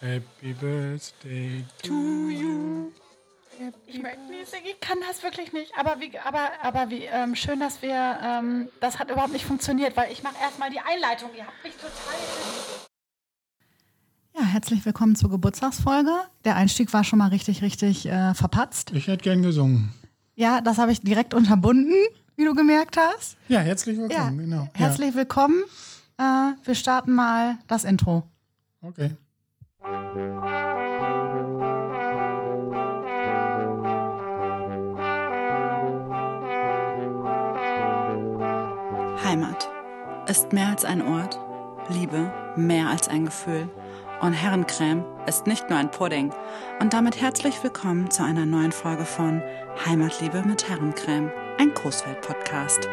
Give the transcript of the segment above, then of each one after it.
Happy Birthday to you. Ich möchte nicht singen, ich kann das wirklich nicht. Aber wie, aber, aber wie ähm, schön, dass wir, ähm, das hat überhaupt nicht funktioniert, weil ich mache erstmal die Einleitung. Ihr habt mich total. Ja, herzlich willkommen zur Geburtstagsfolge. Der Einstieg war schon mal richtig, richtig äh, verpatzt. Ich hätte gern gesungen. Ja, das habe ich direkt unterbunden, wie du gemerkt hast. Ja, herzlich willkommen, ja, genau. Herzlich willkommen. Äh, wir starten mal das Intro. Okay. Heimat ist mehr als ein Ort, Liebe mehr als ein Gefühl und Herrencreme ist nicht nur ein Pudding. Und damit herzlich willkommen zu einer neuen Folge von Heimatliebe mit Herrencreme, ein Großfeld-Podcast.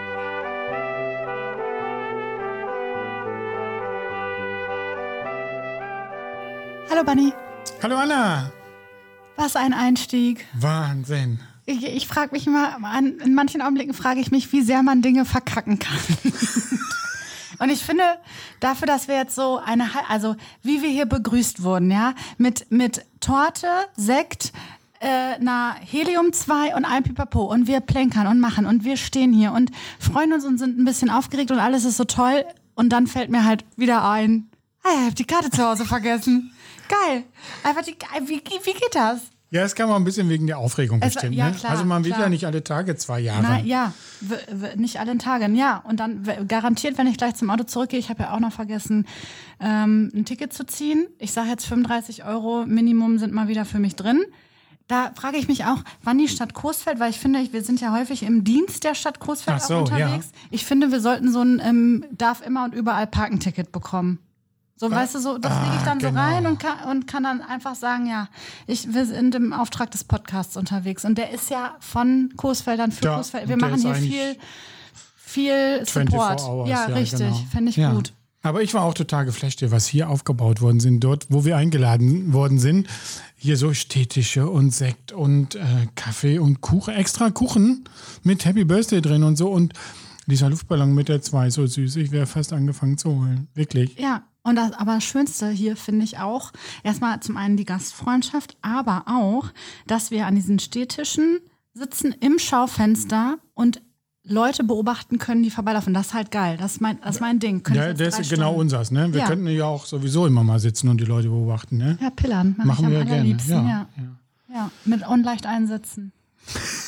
Hallo Bunny. Hallo Anna. Was ein Einstieg. Wahnsinn. Ich, ich frage mich immer, in manchen Augenblicken frage ich mich, wie sehr man Dinge verkacken kann. Und ich finde, dafür, dass wir jetzt so eine, also wie wir hier begrüßt wurden, ja, mit, mit Torte, Sekt, äh, na, Helium 2 und ein Pipapo und wir plänkern und machen und wir stehen hier und freuen uns und sind ein bisschen aufgeregt und alles ist so toll und dann fällt mir halt wieder ein, hey, ich hab die Karte zu Hause vergessen. Geil. Einfach die, wie, wie geht das? Ja, es kam auch ein bisschen wegen der Aufregung Es- bestimmt. ja, ne? klar, also man klar. ja nicht alle Tage zwei Jahre. Na, ja, nicht allen Tagen, ja. Und dann garantiert, wenn ich gleich zum Auto zurückgehe, ich habe ja auch noch vergessen, ähm, ein Ticket zu ziehen. Ich sage jetzt 35 Euro Minimum sind mal wieder für mich drin. Da frage ich mich auch, wann die Stadt Coesfeld, weil ich finde, wir sind ja häufig im Dienst der Stadt Coesfeld so, auch unterwegs. Ich finde, wir sollten so ein ähm, darf immer und überall Parkenticket bekommen. So, weißt du, so, das ah, lege ich dann genau. so rein und kann, und kann dann einfach sagen, ja, ich, wir sind im Auftrag des Podcasts unterwegs. Und der ist ja von Coesfeldern für Ja, Coesfeld. Wir machen hier viel, viel 24 Support. Hours, ja, richtig. genau. Finde ich Ja. gut. Aber ich war auch total geflasht, was hier aufgebaut worden sind, dort, wo wir eingeladen worden sind. Hier so Städtische und Sekt und äh, Kaffee und Kuchen, extra Kuchen mit Happy Birthday drin und so. Und dieser Luftballon mit der 2, so süß. Ich wäre fast angefangen zu holen. Wirklich. Ja, und das, aber das Schönste hier finde ich auch, erstmal zum einen die Gastfreundschaft, aber auch, dass wir an diesen Städtischen sitzen im Schaufenster und Leute beobachten können, die vorbeilaufen. Das ist halt geil. Das ist mein, das ist mein Ding. Könnte Ja, das ist genau unseres, ne? Wir Ja. könnten ja auch sowieso immer mal sitzen und die Leute beobachten, ne? Ja, pillern. Mach Machen wir gerne. Ja, ja. ja. mit und leicht einsetzen.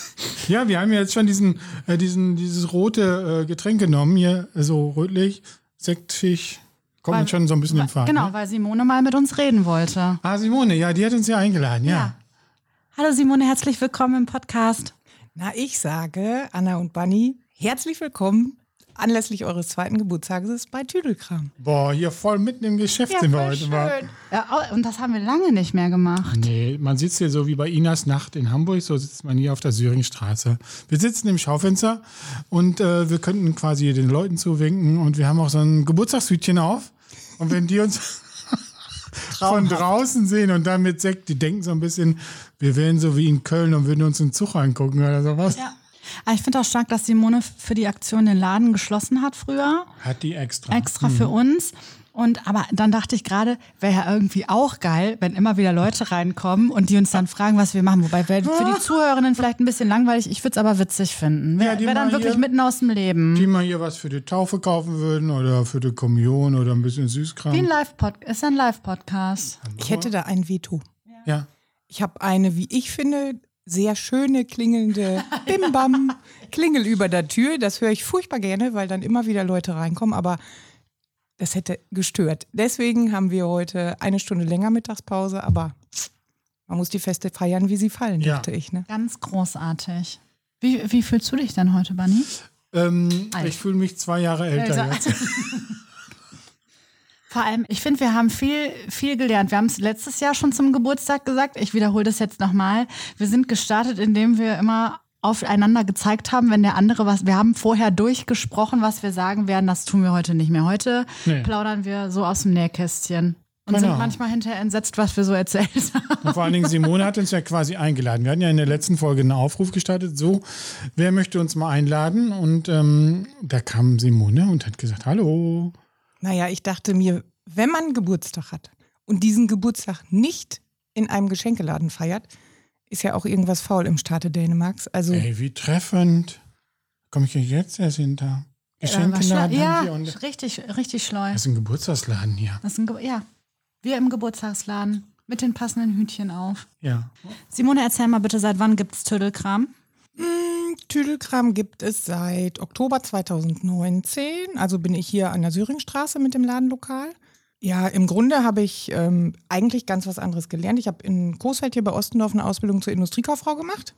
Ja, wir haben ja jetzt schon diesen, äh, diesen, dieses rote äh, Getränk genommen, hier, so rötlich, Sektfisch. Kommt Weil- schon so ein bisschen in Weil- Fahrt. Genau, Ne? weil Simone mal mit uns reden wollte. Ah, Simone, ja, die hat uns ja eingeladen, ja. Hallo Simone, herzlich willkommen im Podcast. Na, ich sage, Anna und Bunny, herzlich willkommen anlässlich eures zweiten Geburtstages bei Tüdelkram. Boah, hier voll mitten im Geschäft sind wir heute mal. Ja, und das haben wir lange nicht mehr gemacht. Nee, man sitzt hier so wie bei Inas Nacht in Hamburg, so sitzt man hier auf der Syringstraße. Wir sitzen im Schaufenster und äh, wir könnten quasi den Leuten zuwinken und wir haben auch so ein Geburtstagshütchen auf. Und wenn die uns von draußen sehen und dann mit Sekt, die denken so ein bisschen, wir wären so wie in Köln und würden uns einen Zug angucken oder sowas. Ja. Aber ich finde auch stark, dass Simone für die Aktion den Laden geschlossen hat früher, Hat die extra. extra für uns. Und aber dann dachte ich gerade, wäre ja irgendwie auch geil, wenn immer wieder Leute reinkommen und die uns dann fragen, was wir machen. Wobei wäre für die Zuhörerinnen vielleicht ein bisschen langweilig. Ich würde es aber witzig finden. Ja, Wäre die wär dann wirklich hier- mitten aus dem Leben. Die mal hier was für die Taufe kaufen würden oder für die Kommunion oder ein bisschen Süßkram. Wie ein Live-Podcast. Ist ein Live-Podcast. Ich hätte da ein Veto. ja. Ich habe eine, wie ich finde, sehr schöne klingelnde Bim-Bam Klingel über der Tür. Das höre ich furchtbar gerne, weil dann immer wieder Leute reinkommen, aber das hätte gestört. Deswegen haben wir heute eine Stunde länger Mittagspause, aber man muss die Feste feiern, wie sie fallen, Ja. dachte ich. Ne? Ganz großartig. Wie, wie fühlst du dich denn heute, Bunny? Ähm, ich fühle mich zwei Jahre älter Älter. jetzt. Vor allem, ich finde, wir haben viel, viel gelernt. Wir haben es letztes Jahr schon zum Geburtstag gesagt. Ich wiederhole das jetzt nochmal. Wir sind gestartet, indem wir immer aufeinander gezeigt haben, wenn der andere was, wir haben vorher durchgesprochen, was wir sagen werden. Das tun wir heute nicht mehr. Heute Nee. plaudern wir so aus dem Nähkästchen und Genau. sind manchmal hinterher entsetzt, was wir so erzählt haben. Und vor allen Dingen Simone hat uns ja quasi eingeladen. Wir hatten ja in der letzten Folge einen Aufruf gestartet, so, wer möchte uns mal einladen? Und ähm, da kam Simone und hat gesagt, hallo. Naja, ich dachte mir, wenn man Geburtstag hat und diesen Geburtstag nicht in einem Geschenkeladen feiert, ist ja auch irgendwas faul im Staate Dänemarks. Also Ey, wie treffend. Komme ich ja jetzt erst hinter. Geschenkeladen ja, haben wir und richtig, richtig schleu. das ist ein Geburtstagsladen hier. Das ist ein Ge ja, wir im Geburtstagsladen mit den passenden Hütchen auf. Ja. Simone, erzähl mal bitte, seit wann gibt's Tüdelkram? Tüdelkram gibt es seit Oktober 2019. Also bin ich hier an der Syringstraße mit dem Ladenlokal. Ja, im Grunde habe ich ähm, eigentlich ganz was anderes gelernt. Ich habe in Coesfeld hier bei Ostendorf eine Ausbildung zur Industriekauffrau gemacht.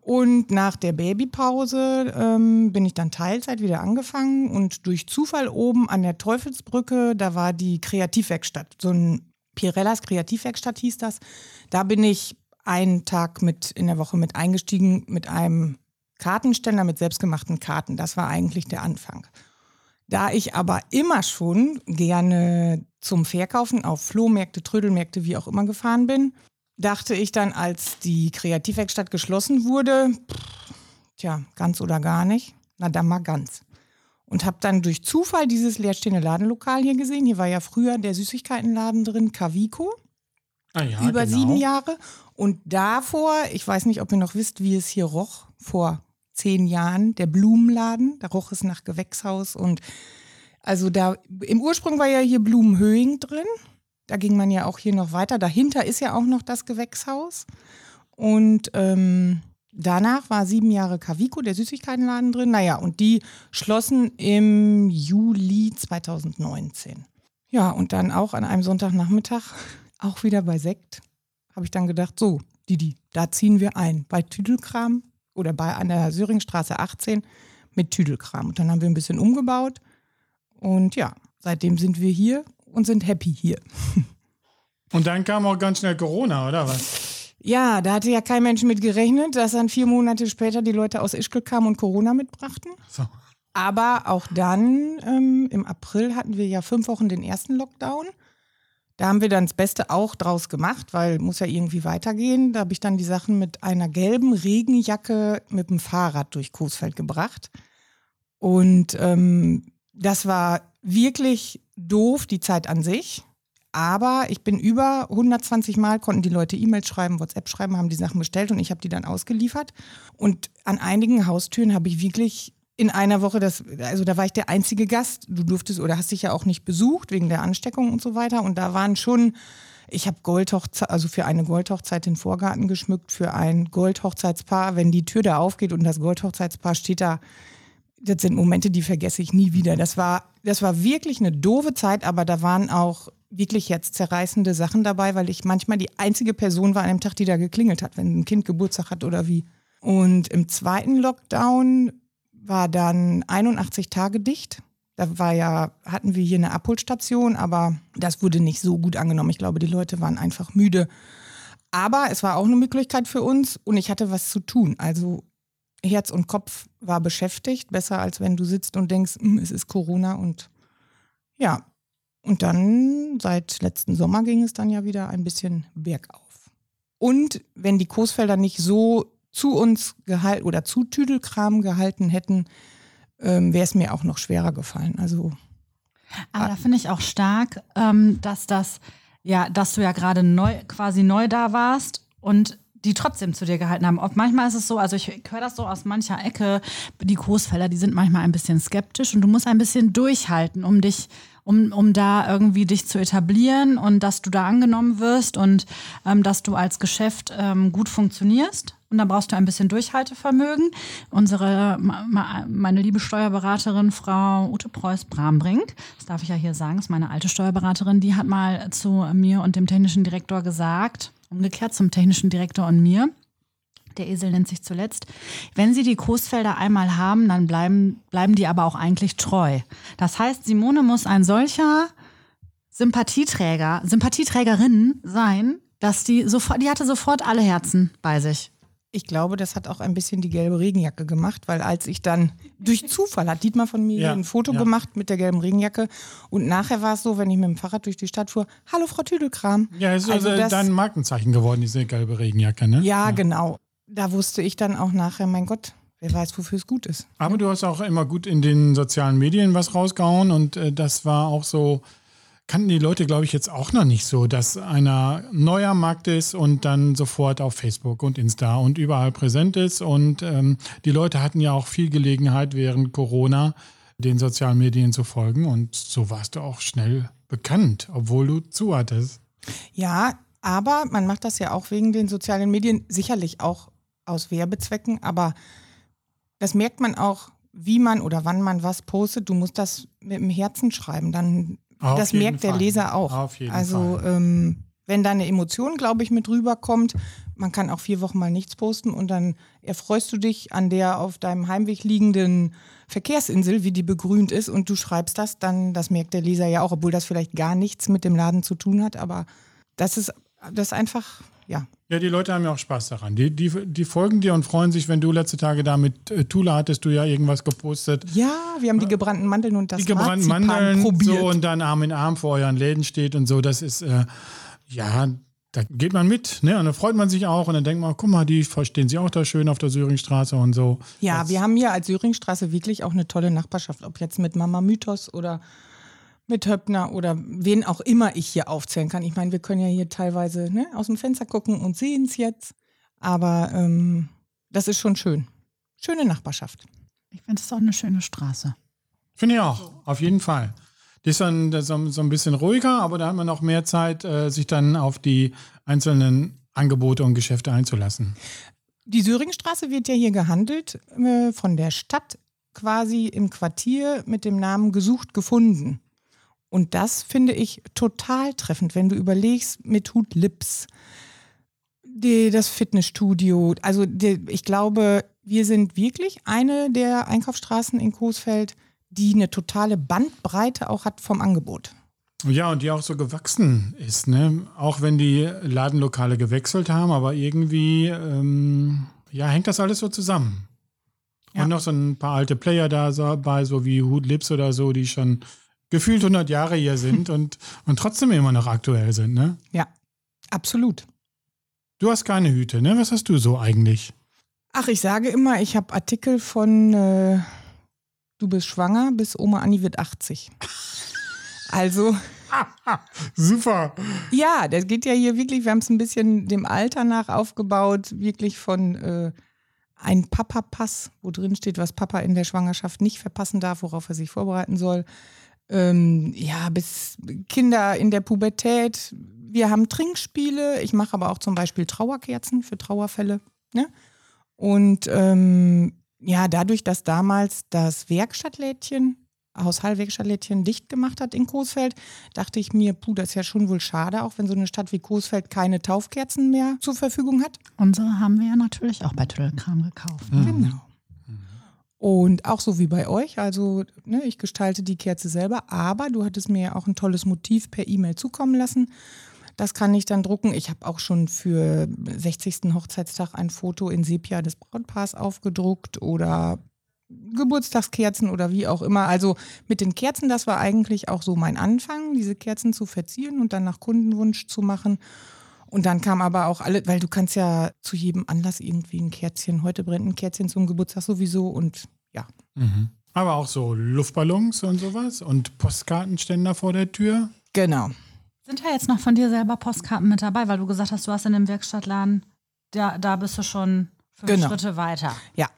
Und nach der Babypause ähm, bin ich dann Teilzeit wieder angefangen und durch Zufall oben an der Teufelsbrücke, da war die Kreativwerkstatt, so ein Pirellas Kreativwerkstatt hieß das. Da bin ich einen Tag mit in der Woche mit eingestiegen mit einem Kartenständer mit selbstgemachten Karten. Das war eigentlich der Anfang. Da ich aber immer schon gerne zum Verkaufen auf Flohmärkte, Trödelmärkte, wie auch immer gefahren bin, dachte ich dann, als die Kreativwerkstatt geschlossen wurde, pff, tja, ganz oder gar nicht, na dann mal ganz. Und habe dann durch Zufall dieses leerstehende Ladenlokal hier gesehen. Hier war ja früher der Süßigkeitenladen drin, Cavico Ah, ja, über genau. sieben Jahre. Und davor, ich weiß nicht, ob ihr noch wisst, wie es hier roch, vor zehn Jahren, der Blumenladen, da roch es nach Gewächshaus und also da, im Ursprung war ja hier Blumenhöhing drin. Da ging man ja auch hier noch weiter. Dahinter ist ja auch noch das Gewächshaus. Und ähm, danach war sieben Jahre Cavico, der Süßigkeitenladen drin. Naja, und die schlossen im Juli 2019. Ja, und dann auch an einem Sonntagnachmittag, auch wieder bei Sekt, habe ich dann gedacht, so, Didi, da ziehen wir ein. Bei Tüdelkram oder bei an der Söringstraße 18 mit Tüdelkram. Und dann haben wir ein bisschen umgebaut. Und ja, seitdem sind wir hier und sind happy hier. Und dann kam auch ganz schnell Corona, oder was? Ja, da hatte ja kein Mensch mit gerechnet, dass dann vier Monate später die Leute aus Ischgl kamen und Corona mitbrachten. So. Aber auch dann, ähm, im April hatten wir ja fünf Wochen den ersten Lockdown. Da haben wir dann das Beste auch draus gemacht, weil muss ja irgendwie weitergehen. Da habe ich dann die Sachen mit einer gelben Regenjacke mit dem Fahrrad durch Coesfeld gebracht. Und ähm, das war wirklich doof, die Zeit an sich. Aber ich bin über 120 Mal, konnten die Leute E-Mails schreiben, WhatsApp schreiben, haben die Sachen bestellt und ich habe die dann ausgeliefert. Und an einigen Haustüren habe ich wirklich in einer Woche, das, also da war ich der einzige Gast. Du durftest oder hast dich ja auch nicht besucht wegen der Ansteckung und so weiter. Und da waren schon, ich habe Goldhochzeit, also für eine Goldhochzeit den Vorgarten geschmückt, für ein Goldhochzeitspaar. Wenn die Tür da aufgeht und das Goldhochzeitspaar steht da, das sind Momente, die vergesse ich nie wieder. Das war, das war wirklich eine doofe Zeit, aber da waren auch wirklich jetzt zerreißende Sachen dabei, weil ich manchmal die einzige Person war an dem Tag, die da geklingelt hat, wenn ein Kind Geburtstag hat oder wie. Und im zweiten Lockdown war dann 81 Tage dicht. Da war ja, hatten wir hier eine Abholstation, aber das wurde nicht so gut angenommen. Ich glaube, die Leute waren einfach müde. Aber es war auch eine Möglichkeit für uns und ich hatte was zu tun. Also Herz und Kopf war beschäftigt, besser als wenn du sitzt und denkst, "Hm, es ist Corona und ja. Und dann seit letzten Sommer ging es dann ja wieder ein bisschen bergauf. Und wenn die Coesfelder nicht so zu uns gehalten oder zu Tüdelkram gehalten hätten, ähm, wäre es mir auch noch schwerer gefallen. Also Aber da finde ich auch stark, ähm, dass das, ja, dass du ja gerade neu, quasi neu da warst und die trotzdem zu dir gehalten haben. Ob manchmal ist es so, also ich höre das so aus mancher Ecke, die Großfelder, die sind manchmal ein bisschen skeptisch und du musst ein bisschen durchhalten, um dich, um, um da irgendwie dich zu etablieren und dass du da angenommen wirst und ähm, dass du als Geschäft ähm, gut funktionierst. Und da brauchst du ein bisschen Durchhaltevermögen. Unsere, meine liebe Steuerberaterin, Frau Ute Preuß-Brambrink, das darf ich ja hier sagen, ist meine alte Steuerberaterin, die hat mal zu mir und dem technischen Direktor gesagt, umgekehrt zum technischen Direktor und mir, der Esel nennt sich zuletzt. Wenn Sie die Coesfelder einmal haben, dann bleiben, bleiben die aber auch eigentlich treu. Das heißt, Simone muss ein solcher Sympathieträger, Sympathieträgerin sein, dass die sofort, die hatte sofort alle Herzen bei sich. Ich glaube, das hat auch ein bisschen die gelbe Regenjacke gemacht, weil als ich dann durch Zufall hat Dietmar von mir Ja, ein Foto ja. gemacht mit der gelben Regenjacke und nachher war es so, wenn ich mit dem Fahrrad durch die Stadt fuhr, hallo Frau Tüdelkram. Ja, ist Also also dein Markenzeichen geworden, diese gelbe Regenjacke, ne? Ja, genau. Da wusste ich dann auch nachher, mein Gott, wer weiß, wofür es gut ist. Aber du hast auch immer gut in den sozialen Medien was rausgehauen und äh, das war auch so kannten die Leute, glaube ich, jetzt auch noch nicht so, dass einer neuer Markt ist und dann sofort auf Facebook und Insta und überall präsent ist. Und ähm, die Leute hatten ja auch viel Gelegenheit während Corona den sozialen Medien zu folgen und so warst du auch schnell bekannt, obwohl du zu hattest. Ja, aber man macht das ja auch wegen den sozialen Medien, sicherlich auch aus Werbezwecken, aber das merkt man auch, wie man oder wann man was postet. Du musst das mit dem Herzen schreiben, dann Auf das merkt der Fall. Leser auch. Auf jeden also ähm, wenn da eine Emotion, glaube ich, mit rüberkommt, man kann auch vier Wochen mal nichts posten und dann erfreust du dich an der auf deinem Heimweg liegenden Verkehrsinsel, wie die begrünt ist und du schreibst das, dann das merkt der Leser ja auch, obwohl das vielleicht gar nichts mit dem Laden zu tun hat, aber das ist das ist einfach, ja. Ja, die Leute haben ja auch Spaß daran. Die, die, die folgen dir und freuen sich, wenn du letzte Tage da mit äh, Tula hattest du ja irgendwas gepostet. Ja, wir haben die gebrannten Mandeln und das die gebrannten Marzipan Mandeln probiert. so und dann Arm in Arm vor euren Läden steht und so. Das ist, äh, ja, da geht man mit, ne? Und dann freut man sich auch und dann denkt man, guck mal, die verstehen sich auch da schön auf der Söringstraße und so. Ja, Das- wir haben hier als Söringstraße wirklich auch eine tolle Nachbarschaft, ob jetzt mit Mama Mythos oder mit Höppner oder wen auch immer ich hier aufzählen kann. Ich meine, wir können ja hier teilweise ne, aus dem Fenster gucken und sehen es jetzt. Aber ähm, das ist schon schön. Schöne Nachbarschaft. Ich finde es auch eine schöne Straße. Finde ich auch, auf jeden Fall. Die ist dann das ist so so ein bisschen ruhiger, aber da hat man auch mehr Zeit, äh, sich dann auf die einzelnen Angebote und Geschäfte einzulassen. Die Söringstraße wird ja hier gehandelt äh, von der Stadt quasi im Quartier mit dem Namen gesucht gefunden. Und das finde ich total treffend, wenn du überlegst mit Hut Lips, die, das Fitnessstudio. Also die, ich glaube, wir sind wirklich eine der Einkaufsstraßen in Coesfeld, die eine totale Bandbreite auch hat vom Angebot. Ja, und die auch so gewachsen ist, ne? Auch wenn die Ladenlokale gewechselt haben, aber irgendwie, ähm, ja, hängt das alles so zusammen. Ja. Und noch so ein paar alte Player da so- dabei, so wie Hood Lips oder so, die schon gefühlt 100 Jahre hier sind und, und trotzdem immer noch aktuell sind, ne? Ja, absolut. Du hast keine Hüte, ne? Was hast du so eigentlich? Ach, ich sage immer, ich habe Artikel von äh, Du bist schwanger bis Oma Anni wird 80. Also, Super. ja, das geht ja hier wirklich, wir haben es ein bisschen dem Alter nach aufgebaut, wirklich von äh, ein Papa-Pass, wo drin steht, was Papa in der Schwangerschaft nicht verpassen darf, worauf er sich vorbereiten soll. Ähm, ja, bis Kinder in der Pubertät. Wir haben Trinkspiele. Ich mache aber auch zum Beispiel Trauerkerzen für Trauerfälle. Ne? Und ähm, ja, dadurch, dass damals das Werkstattlädchen, Haushaltwerkstattlädchen dicht gemacht hat in Coesfeld, dachte ich mir, puh, das ist ja schon wohl schade, auch wenn so eine Stadt wie Coesfeld keine Taufkerzen mehr zur Verfügung hat. Unsere haben wir ja natürlich auch bei Tüdelkram gekauft. Ne? Genau. Und auch so wie bei euch, also ne, ich gestalte die Kerze selber, aber du hattest mir ja auch ein tolles Motiv per E-Mail zukommen lassen. Das kann ich dann drucken. Ich habe auch schon für 60. Hochzeitstag ein Foto in Sepia des Brautpaars aufgedruckt oder Geburtstagskerzen oder wie auch immer. Also mit den Kerzen, das war eigentlich auch so mein Anfang, diese Kerzen zu verzieren und dann nach Kundenwunsch zu machen. Und dann kam aber auch alle, weil du kannst ja zu jedem Anlass irgendwie ein Kerzchen, heute brennt ein Kerzchen zum Geburtstag sowieso und ja. Mhm. Aber auch so Luftballons und sowas und Postkartenständer vor der Tür. Genau. Sind da jetzt noch von dir selber Postkarten mit dabei, weil du gesagt hast, du hast in dem Werkstattladen, da, da bist du schon fünf Genau. Schritte weiter. Ja.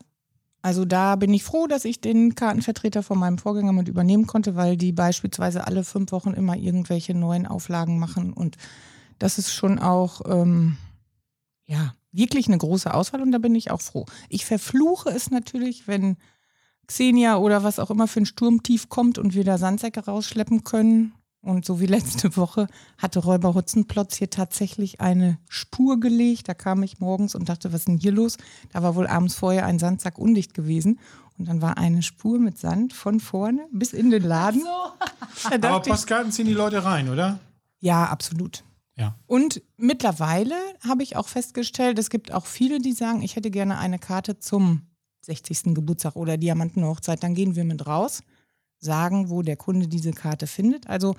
Also da bin ich froh, dass ich den Kartenvertreter von meinem Vorgänger mit übernehmen konnte, weil die beispielsweise alle fünf Wochen immer irgendwelche neuen Auflagen machen. Und das ist schon auch, ähm, ja, wirklich eine große Auswahl und da bin ich auch froh. Ich verfluche es natürlich, wenn Xenia oder was auch immer für ein Sturmtief kommt und wir da Sandsäcke rausschleppen können. Und so wie letzte Woche hatte Räuber Hutzenplotz hier tatsächlich eine Spur gelegt. Da kam ich morgens und dachte, was ist denn hier los? Da war wohl abends vorher ein Sandsack undicht gewesen. Und dann war eine Spur mit Sand von vorne bis in den Laden. Da Aber Postkarten ziehen die Leute rein, oder? ja, absolut. Ja. Und mittlerweile habe ich auch festgestellt, es gibt auch viele, die sagen, ich hätte gerne eine Karte zum 60. Geburtstag oder Diamantenhochzeit. Dann gehen wir mit raus, sagen, wo der Kunde diese Karte findet. Also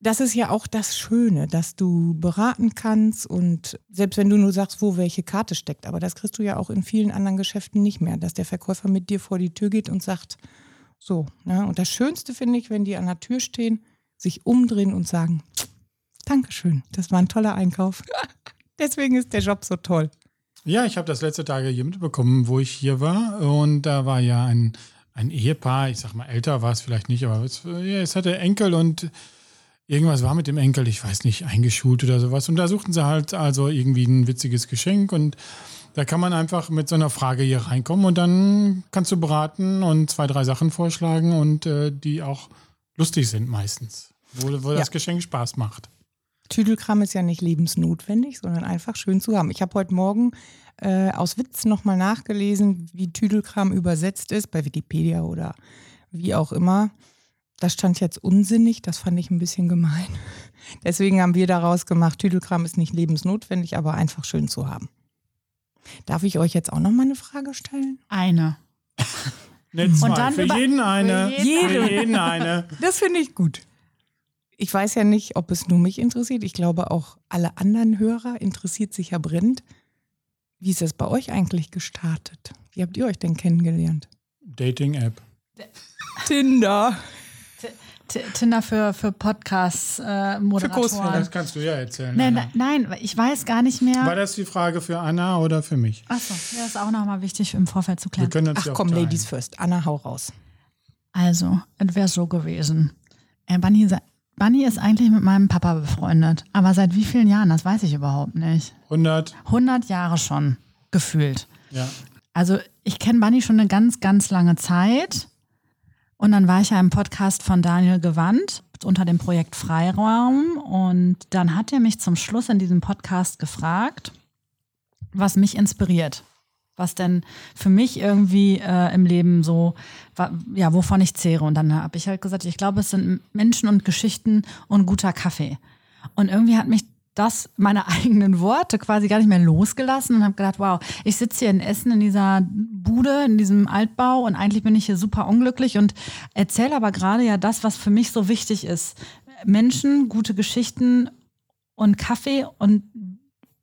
das ist ja auch das Schöne, dass du beraten kannst und selbst wenn du nur sagst, wo welche Karte steckt, aber das kriegst du ja auch in vielen anderen Geschäften nicht mehr, dass der Verkäufer mit dir vor die Tür geht und sagt, so, ne? Und das Schönste finde ich, wenn die an der Tür stehen, sich umdrehen und sagen, Dankeschön, das war ein toller Einkauf. Deswegen ist der Job so toll. Ja, ich habe das letzte Tage hier mitbekommen, wo ich hier war. Und da war ja ein, ein Ehepaar, ich sag mal, älter war es vielleicht nicht, aber es, ja, es hatte Enkel und irgendwas war mit dem Enkel, ich weiß nicht, eingeschult oder sowas. Und da suchten sie halt also irgendwie ein witziges Geschenk und da kann man einfach mit so einer Frage hier reinkommen und dann kannst du beraten und zwei, drei Sachen vorschlagen und äh, die auch lustig sind meistens, wo, wo Ja. das Geschenk Spaß macht. Tüdelkram ist ja nicht lebensnotwendig, sondern einfach schön zu haben. Ich habe heute Morgen äh, aus Witz nochmal nachgelesen, wie Tüdelkram übersetzt ist, bei Wikipedia oder wie auch immer. Da stand jetzt unsinnig, das fand ich ein bisschen gemein. Deswegen haben wir daraus gemacht, Tüdelkram ist nicht lebensnotwendig, aber einfach schön zu haben. Darf ich euch jetzt auch nochmal eine Frage stellen? Eine. Nicht zwei, dann für jeden eine. für jeden Für jeden eine. Das finde ich gut. Ich weiß ja nicht, ob es nur mich interessiert. Ich glaube, auch alle anderen Hörer interessiert sich ja brennend. Wie ist das bei euch eigentlich gestartet? Wie habt ihr euch denn kennengelernt? Dating-App. Tinder. T Tinder für, für Podcasts, äh, Moderatoren. Das kannst du ja erzählen. Nein, Anna. nein, ich weiß gar nicht mehr. War das die Frage für Anna oder für mich? Achso, ja, ist auch nochmal wichtig im Vorfeld zu Wir klären. können uns Ach komm, aufteilen. Ladies first. Anna, hau raus. Also, es wäre so gewesen. Äh, Bunny, Bunny ist eigentlich mit meinem Papa befreundet. Aber seit wie vielen Jahren? Das weiß ich überhaupt nicht. 100, 100 Jahre schon gefühlt. ja. Also ich kenne Bunny schon eine ganz, ganz lange Zeit. Und dann war ich ja im Podcast von Daniel Gewandt unter dem Projekt Freiraum. Und dann hat er mich zum Schluss in diesem Podcast gefragt, was mich inspiriert. Was denn für mich irgendwie äh, im Leben so, ja, wovon ich zehre. Und dann habe ich halt gesagt, ich glaube, es sind Menschen und Geschichten und guter Kaffee. Und irgendwie hat mich das, meine eigenen Worte quasi gar nicht mehr losgelassen und habe gedacht, wow, ich sitze hier in Essen in dieser Bude, in diesem Altbau und eigentlich bin ich hier super unglücklich und erzähle aber gerade ja das, was für mich so wichtig ist. Menschen, gute Geschichten und Kaffee und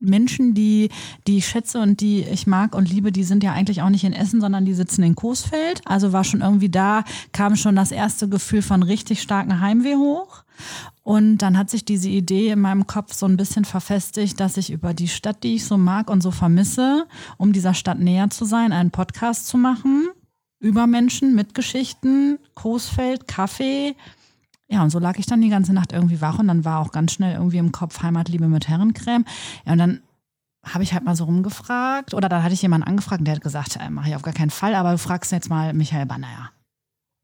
Menschen, die, die ich schätze und die ich mag und liebe, die sind ja eigentlich auch nicht in Essen, sondern die sitzen in Coesfeld. Also war schon irgendwie da, kam schon das erste Gefühl von richtig starken Heimweh hoch. Und dann hat sich diese Idee in meinem Kopf so ein bisschen verfestigt, dass ich über die Stadt, die ich so mag und so vermisse, um dieser Stadt näher zu sein, einen Podcast zu machen. Über Menschen mit Geschichten, Coesfeld, Kaffee. Ja, und so lag ich dann die ganze Nacht irgendwie wach und dann war auch ganz schnell irgendwie im Kopf Heimatliebe mit Herrencreme. Ja, und dann habe ich halt mal so rumgefragt oder da hatte ich jemanden angefragt und der hat gesagt, äh, mache ich auf gar keinen Fall, aber du fragst jetzt mal Michael Banner.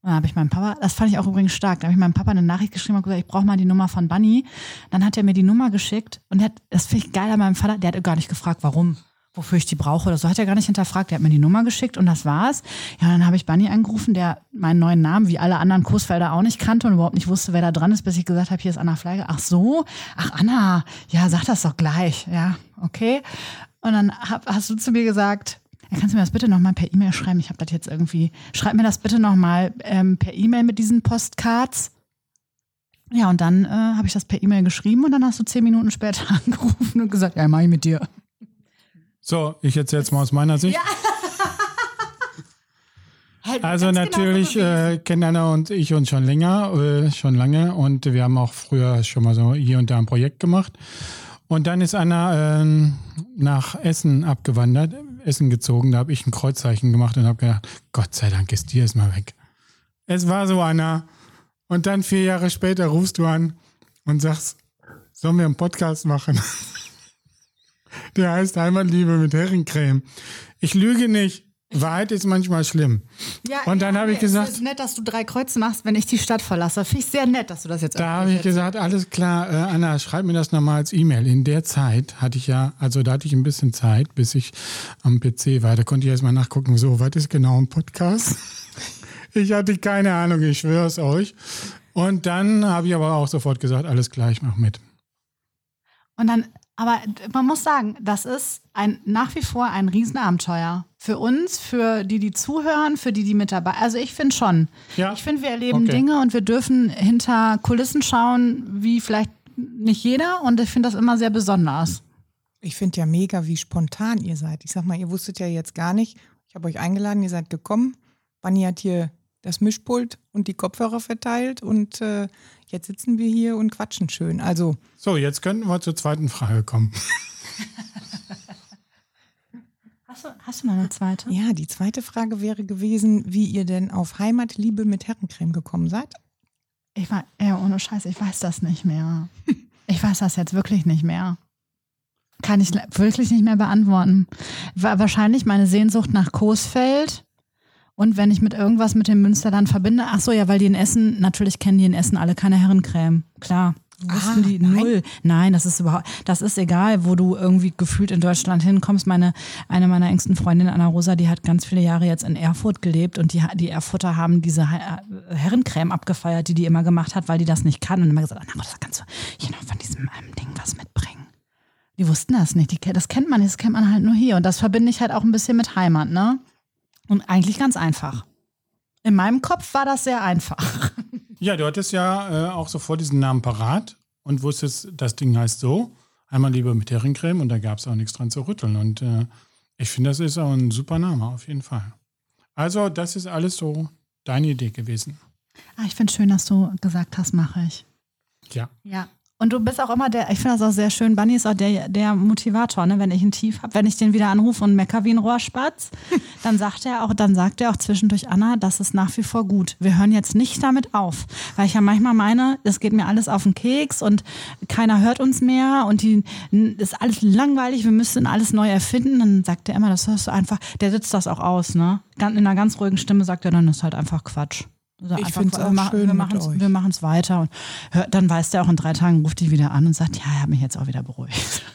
Und dann habe ich meinem Papa, das fand ich auch übrigens stark, da habe ich meinem Papa eine Nachricht geschrieben und gesagt, ich brauche mal die Nummer von Bunny. Dann hat er mir die Nummer geschickt und der hat, das finde ich geil an meinem Vater, der hat gar nicht gefragt, warum, wofür ich die brauche oder so, hat er gar nicht hinterfragt. Der hat mir die Nummer geschickt und das war's. Ja, und dann habe ich Bunny angerufen, der meinen neuen Namen, wie alle anderen Kursfelder auch nicht kannte und überhaupt nicht wusste, wer da dran ist, bis ich gesagt habe, hier ist Anna Fleige. Ach so, ach Anna, ja, sag das doch gleich. Ja, okay. Und dann hab, hast du zu mir gesagt, kannst du mir das bitte nochmal per E-Mail schreiben? Ich habe das jetzt irgendwie. Schreib mir das bitte nochmal ähm, per E-Mail mit diesen Postcards. Ja, und dann äh, habe ich das per E-Mail geschrieben und dann hast du zehn Minuten später angerufen und gesagt, ja, mach ich mit dir. So, ich erzähle jetzt mal aus meiner Sicht. Also Ganz natürlich genau so gewesen. äh, kennen Anna und ich uns schon länger, äh, schon lange und wir haben auch früher schon mal so hier und da ein Projekt gemacht. Und dann ist Anna ähm, nach Essen abgewandert, Essen gezogen. Da habe ich ein Kreuzzeichen gemacht und habe gedacht, Gott sei Dank ist die erstmal weg. Es war so, Anna. Und dann vier Jahre später rufst du an und sagst, sollen wir einen Podcast machen? Der heißt Heimatliebe mit Herrencreme. Ich lüge nicht. Wahrheit ist manchmal schlimm. Ja, und dann ja, habe ich gesagt- Es ist nett, dass du drei Kreuze machst, wenn ich die Stadt verlasse. Finde ich sehr nett, dass du das jetzt Da habe ich gesagt, alles klar, äh, Anna, schreib mir das nochmal als E-Mail. In der Zeit hatte ich ja, also da hatte ich ein bisschen Zeit, bis ich am PC war. Da konnte ich erstmal nachgucken, so, was ist genau ein Podcast? Ich hatte keine Ahnung, ich schwöre es euch. Und dann habe ich aber auch sofort gesagt, alles klar, ich mach mit. Und dann, aber man muss sagen, das ist ein, nach wie vor ein Riesenabenteuer. Für uns, für die, die zuhören, für die, die mit dabei. Also ich finde schon. Ja. Ich finde, wir erleben Okay. Dinge und wir dürfen hinter Kulissen schauen, wie vielleicht nicht jeder. Und ich finde das immer sehr besonders. Ich finde ja mega, wie spontan ihr seid. Ich sag mal, ihr wusstet ja jetzt gar nicht. Ich habe euch eingeladen, ihr seid gekommen. Bunny hat hier das Mischpult und die Kopfhörer verteilt und äh, jetzt sitzen wir hier und quatschen schön. Also So, jetzt könnten wir zur zweiten Frage kommen. Hast du, hast du noch eine zweite? ja, die zweite Frage wäre gewesen, wie ihr denn auf Heimatliebe mit Herrencreme gekommen seid. Ich war, ja, ohne Scheiß, ich weiß das nicht mehr. Ich weiß das jetzt wirklich nicht mehr. Kann ich wirklich nicht mehr beantworten. War wahrscheinlich meine Sehnsucht nach Coesfeld. Und wenn ich mit irgendwas mit dem Münsterland verbinde, ach so, ja, weil die in Essen, natürlich kennen die in Essen alle keine Herrencreme. Klar. Wussten Ah, die nein. null. Nein, das ist überhaupt, das ist egal, wo du irgendwie gefühlt in Deutschland hinkommst. Meine, eine meiner engsten Freundinnen, Anna Rosa, die hat ganz viele Jahre jetzt in Erfurt gelebt und die, die Erfurter haben diese äh, Herrencreme abgefeiert, die die immer gemacht hat, weil die das nicht kann. Und immer gesagt, Anna Rosa, kannst du hier noch von diesem ähm, Ding was mitbringen? Die wussten das nicht. Die, das kennt man das kennt man halt nur hier. Und das verbinde ich halt auch ein bisschen mit Heimat, ne? Und eigentlich ganz einfach. In meinem Kopf war das sehr einfach. Ja, du hattest ja äh, auch sofort diesen Namen parat und wusstest, das Ding heißt so. Einmal lieber mit Herrencreme und da gab es auch nichts dran zu rütteln. Und äh, ich finde, das ist auch ein super Name, auf jeden Fall. Also, das ist alles so deine Idee gewesen. Ah, ich finde schön, dass du gesagt hast, mache ich. Ja. Ja. Und du bist auch immer der, ich finde das auch sehr schön, Bunny ist auch der, der Motivator, ne? wenn ich ein Tief habe, wenn ich den wieder anrufe und mecker wie ein Rohrspatz, dann sagt er auch, dann sagt er auch zwischendurch, Anna, das ist nach wie vor gut. Wir hören jetzt nicht damit auf. Weil ich ja manchmal meine, es geht mir alles auf den Keks und keiner hört uns mehr und die ist alles langweilig, wir müssen alles neu erfinden. Dann sagt er immer, das hörst du einfach, der sitzt das auch aus, ne? In einer ganz ruhigen Stimme sagt er dann, das ist halt einfach Quatsch. Also Ich wir auch machen- schön wir mit machen's- euch. Wir machen es weiter. Und hör, dann weiß der auch in drei Tagen, ruft die wieder an und sagt, ja, er hat mich jetzt auch wieder beruhigt.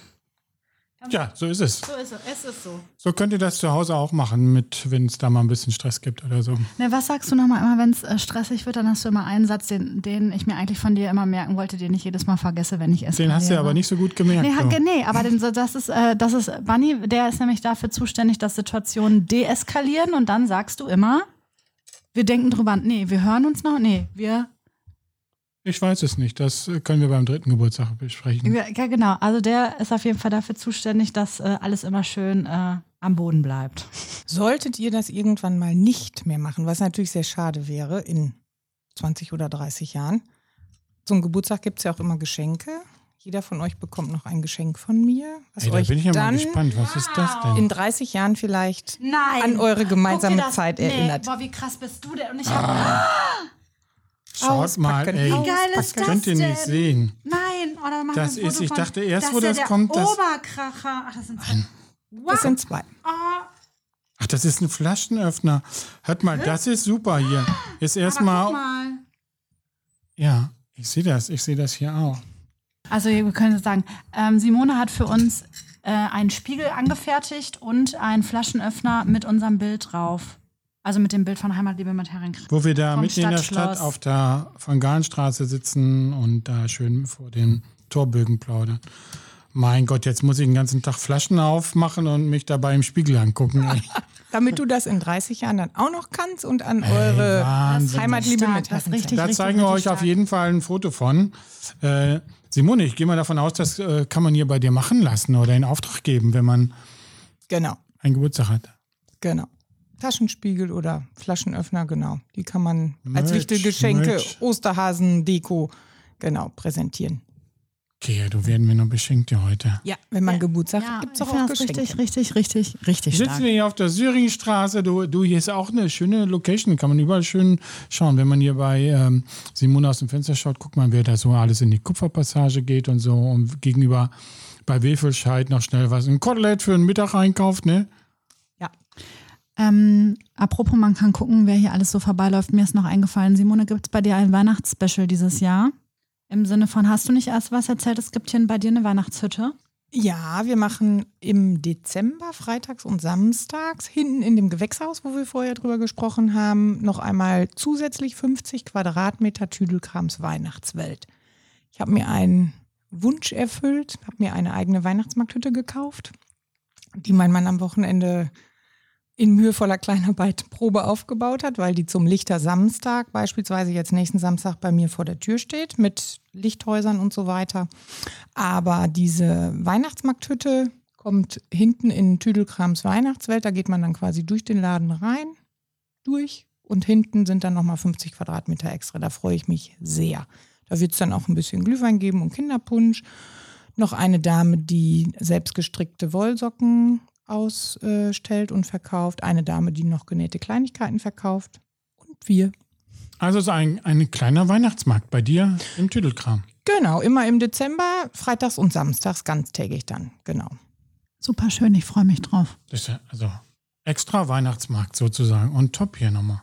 Ja, so ist es. So ist es, es ist so. So könnt ihr das zu Hause auch machen, mit, wenn es da mal ein bisschen Stress gibt oder so. Ne, was sagst du nochmal immer, wenn es äh, stressig wird, dann hast du immer einen Satz, den, den ich mir eigentlich von dir immer merken wollte, den ich jedes Mal vergesse, wenn ich esse. Den hast du aber nicht so gut gemerkt. Nee, ha- du. nee, aber den, so, das ist, äh, das ist, Bunny, der ist nämlich dafür zuständig, dass Situationen deeskalieren und dann sagst du immer, wir denken drüber, nee, wir hören uns noch, nee, wir Ich weiß es nicht. Das äh, können wir beim dritten Geburtstag besprechen. Ja, ja, genau. Also der ist auf jeden Fall dafür zuständig, dass äh, alles immer schön äh, am Boden bleibt. Solltet ihr das irgendwann mal nicht mehr machen, was natürlich sehr schade wäre in 20 oder 30 Jahren. Zum Geburtstag gibt es ja auch immer Geschenke. Jeder von euch bekommt noch ein Geschenk von mir, was Ey, da euch bin ich ja mal dann gespannt. Was ist das denn? in 30 Jahren vielleicht Nein. an eure gemeinsame Guck dir das- Zeit nee, erinnert. Boah, wie krass bist du denn? Und ich hab, Schaut mal, ey. Wie geil das ist das könnt ihr nicht denn? sehen. nein, oder machen Das ist- ich von- dachte erst, das wo das der kommt, das- Oberkracher. Ach, das sind wow. Das sind zwei. Ah, Ach, das ist ein Flaschenöffner. Hört mal, das ist super hier. Ist erstmal. guck mal. Ja, ich sehe das. Ich sehe das hier auch. Also wir können sagen, ähm, Simone hat für uns äh, einen Spiegel angefertigt und einen Flaschenöffner mit unserem Bild drauf. Also mit dem Bild von Heimatliebe mit Herrenkrieg. Wo wir da mitten in der Stadt auf der Van Galenstraße sitzen und da schön vor den Torbögen plaudern. Mein Gott, jetzt muss ich den ganzen Tag Flaschen aufmachen und mich dabei im Spiegel angucken. Ey. Damit du das in 30 Jahren dann auch noch kannst und an eure Wahnsinn. Heimatliebe Stark, mit Herzen richtig. Da zeigen wir euch richtig auf stark. jeden Fall ein Foto von. Äh, Simone, ich gehe mal davon aus, das äh, kann man hier bei dir machen lassen oder in Auftrag geben, wenn man Genau, einen Geburtstag hat. genau. Taschenspiegel oder Flaschenöffner, genau. Die kann man als Merch, Wichtelgeschenke, Merch. Osterhasen, Deko, genau, präsentieren. Okay, du werden mir noch beschenkt hier heute. Ja, wenn man Geburtstag Ja, gibt es auch, auch Geschenke. richtig, richtig, richtig, richtig Sitzen stark. wir hier auf der Syringstraße. Du, du, hier ist auch eine schöne Location. Kann man überall schön schauen. Wenn man hier bei ähm, Simone aus dem Fenster schaut, guckt man, wer da so alles in die Kupferpassage geht und so. Und gegenüber bei Wefelscheid noch schnell was. Ein Kotelett für einen Mittag einkauft, ne? Ja, Ähm, apropos, man kann gucken, wer hier alles so vorbeiläuft. Mir ist noch eingefallen, Simone, gibt es bei dir ein Weihnachtsspecial dieses Jahr? Im Sinne von, hast du nicht erst was erzählt? Es gibt hier bei dir eine Weihnachtshütte. Ja, wir machen im Dezember, freitags und samstags, hinten in dem Gewächshaus, wo wir vorher drüber gesprochen haben, noch einmal zusätzlich 50 Quadratmeter Tüdelkrams Weihnachtswelt. Ich habe mir einen Wunsch erfüllt, habe mir eine eigene Weihnachtsmarkthütte gekauft, die mein Mann am Wochenende in mühevoller Kleinarbeit Probe aufgebaut hat, weil die zum Lichter Samstag beispielsweise jetzt nächsten Samstag bei mir vor der Tür steht mit Lichthäusern und so weiter. Aber diese Weihnachtsmarkthütte kommt hinten in Tüdelkrams Weihnachtswelt. Da geht man dann quasi durch den Laden rein, durch und hinten sind dann nochmal 50 Quadratmeter extra. Da freue ich mich sehr. Da wird es dann auch ein bisschen Glühwein geben und Kinderpunsch. Noch eine Dame, die selbstgestrickte Wollsocken ausstellt und verkauft. Eine Dame, die noch genähte Kleinigkeiten verkauft. Und wir. Also so ein, ein kleiner Weihnachtsmarkt bei dir im Tüdelkram. Genau, immer im Dezember, freitags und samstags ganztägig dann. Genau. Super schön, ich freue mich drauf. Das ist ja also extra Weihnachtsmarkt sozusagen. Und top hier nochmal.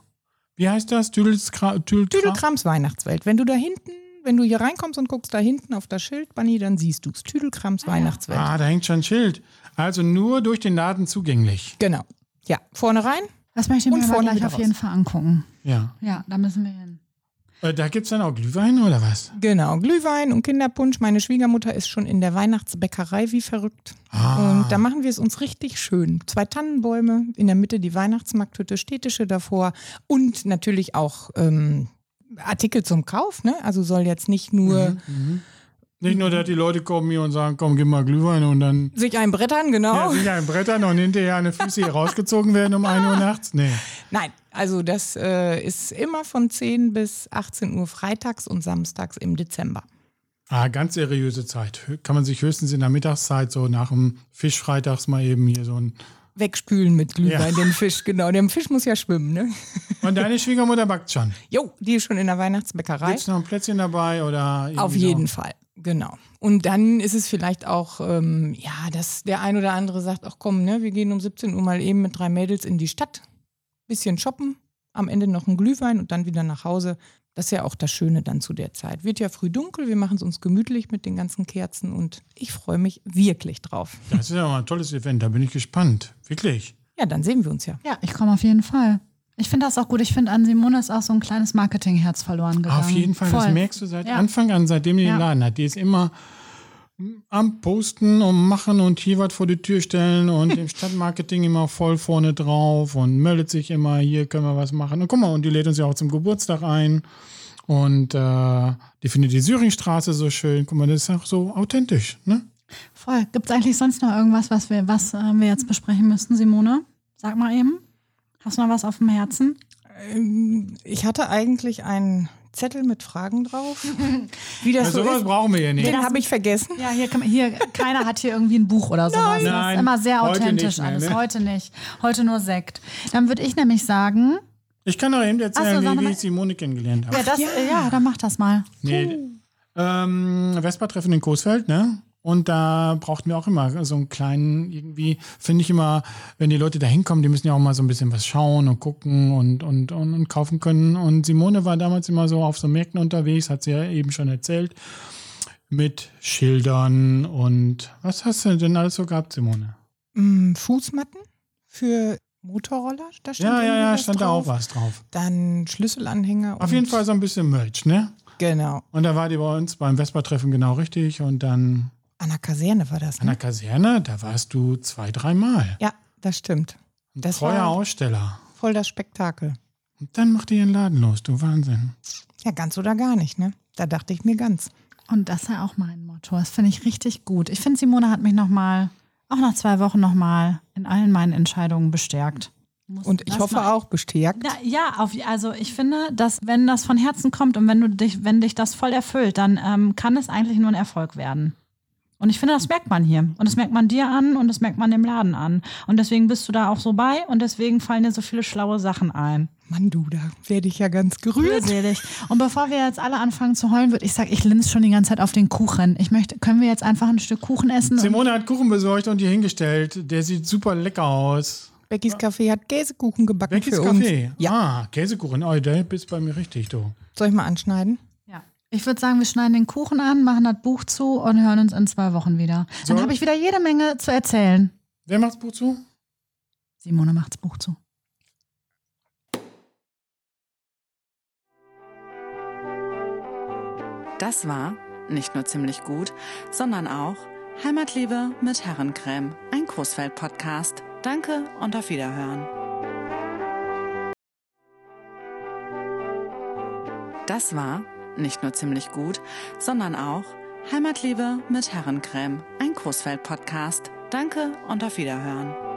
Wie heißt das? Tüdelskra Tüdelkram? Tüdelkrams Weihnachtswelt. Wenn du da hinten, wenn du hier reinkommst und guckst da hinten auf das Schild, Bunny, dann siehst du es. Tüdelkrams Weihnachtswelt. Ah, da hängt schon ein Schild. Also nur durch den Laden zugänglich. Genau. Ja, vorne rein. Das möchte ich mir vorne gleich auf raus. jeden Fall angucken. Ja. Ja, da müssen wir hin. Äh, da gibt es dann auch Glühwein oder was? Genau, Glühwein und Kinderpunsch. Meine Schwiegermutter ist schon in der Weihnachtsbäckerei wie verrückt. Ah. Und da machen wir es uns richtig schön. Zwei Tannenbäume, in der Mitte die Weihnachtsmarkthütte, städtische davor und natürlich auch ähm, Artikel zum Kauf. Ne? Also soll jetzt nicht nur Nicht nur, dass die Leute kommen hier und sagen, komm, gib mal Glühwein und dann sich einbrettern, genau. ja, sich ein Brettern und hinterher eine Füße hier rausgezogen werden um 1 Uhr nachts. Nee. Nein, also das äh, ist immer von 10 bis 18 Uhr freitags und samstags im Dezember. Ah, ganz seriöse Zeit. Kann man sich höchstens in der Mittagszeit so nach dem Fisch freitags mal eben hier so ein. Wegspülen mit Glühwein, Ja. den Fisch, genau. Der Fisch muss ja schwimmen, ne? Und deine Schwiegermutter backt schon. Jo, die ist schon in der Weihnachtsbäckerei. Gibt es noch ein Plätzchen dabei oder Auf so? jeden Fall, genau. Und dann ist es vielleicht auch, ähm, ja, dass der ein oder andere sagt, ach komm, ne, wir gehen um 17 Uhr mal eben mit drei Mädels in die Stadt, bisschen shoppen, am Ende noch ein Glühwein und dann wieder nach Hause. Das ist ja auch das Schöne dann zu der Zeit. Wird ja früh dunkel, wir machen es uns gemütlich mit den ganzen Kerzen und ich freue mich wirklich drauf. Das ist ja mal ein tolles Event, da bin ich gespannt. Wirklich. Ja, dann sehen wir uns ja. Ja, ich komme auf jeden Fall. Ich finde das auch gut. Ich finde, an Simone ist auch so ein kleines Marketingherz verloren gegangen. Auf jeden Fall, das Voll. merkst du seit Ja. Anfang an, seitdem die den Ja. Laden hat. Die ist immer am Posten und machen und hier was vor die Tür stellen und im Stadtmarketing immer voll vorne drauf und meldet sich immer, hier können wir was machen. Und guck mal, und die lädt uns ja auch zum Geburtstag ein. Und äh, die findet die Syringstraße so schön. Guck mal, das ist auch so authentisch, ne? Voll. Gibt es eigentlich sonst noch irgendwas, was wir, was äh, wir jetzt besprechen müssten, Simone? Sag mal eben. Hast du noch was auf dem Herzen? Ähm, Ich hatte eigentlich einen Zettel mit Fragen drauf. Wie das Ja, so sowas ist, brauchen wir ja nicht. den habe ich vergessen. Ja, hier, hier keiner hat hier irgendwie ein Buch oder sowas. das Nein, ist immer sehr heute authentisch nicht mehr, alles. ne? Heute nicht. Heute nur Sekt. Dann würde ich nämlich sagen, Ich kann doch eben erzählen, so, wie, wie ich Simone kennengelernt habe. ja, das, äh, ja, dann mach das mal. Nee. Ähm, Vespa-Treffen in Coesfeld, ne? Und da brauchten wir auch immer so einen kleinen, irgendwie, finde ich immer, wenn die Leute da hinkommen, die müssen ja auch mal so ein bisschen was schauen und gucken und, und, und, und kaufen können. Und Simone war damals immer so auf so Märkten unterwegs, hat sie ja eben schon erzählt, mit Schildern und was hast du denn alles so gehabt, Simone? Mm, Fußmatten für Motorroller. Da stand Ja, ja, ja, stand da drauf. auch was drauf. Dann Schlüsselanhänger. Auf jeden Fall so ein bisschen Merch, ne? Genau. Und da war die bei uns beim Vespa-Treffen genau richtig und dann An der Kaserne war das. an der Ne? Kaserne, da warst du zwei, dreimal. Ja, das stimmt. Ein Das treuer war- Aussteller. Voll das Spektakel. Und dann macht ihr ihren Laden los, du Wahnsinn. Ja, ganz oder gar nicht, ne? Da dachte ich mir ganz. Und das ist ja auch mein Motto. Das finde ich richtig gut. Ich finde, Simone hat mich nochmal, auch nach zwei Wochen nochmal in allen meinen Entscheidungen bestärkt. Muss Und ich hoffe mal- auch bestärkt. Ja, ja auf, also ich finde, dass wenn das von Herzen kommt und wenn du dich, wenn dich das voll erfüllt, dann ähm, kann es eigentlich nur ein Erfolg werden. Und ich finde, das merkt man hier. Und das merkt man dir an und das merkt man dem Laden an. Und deswegen bist du da auch so bei und deswegen fallen dir so viele schlaue Sachen ein. Mann, du, da werde ich ja ganz gerührt. Rührselig. Und bevor wir jetzt alle anfangen zu heulen, würde ich sagen, ich linse schon die ganze Zeit auf den Kuchen. Ich möchte, können wir jetzt einfach ein Stück Kuchen essen? Simone hat Kuchen besorgt und hier hingestellt. Der sieht super lecker aus. Beckys Café hat Käsekuchen gebacken Beckys für Kaffee. uns. Ja. Ah, Käsekuchen. Oh, der bist bei mir richtig, du. Soll ich mal anschneiden? Ich würde sagen, wir schneiden den Kuchen an, machen das Buch zu und hören uns in zwei Wochen wieder. Dann So. habe ich wieder jede Menge zu erzählen. Wer macht's Buch zu? Simone macht's Buch zu. Das war nicht nur ziemlich gut, sondern auch Heimatliebe mit Herrencreme, ein Großfeld-Podcast. Danke und auf Wiederhören. Das war nicht nur ziemlich gut, sondern auch Heimatliebe mit Herrencreme, ein Großfeld-Podcast. Danke und auf Wiederhören.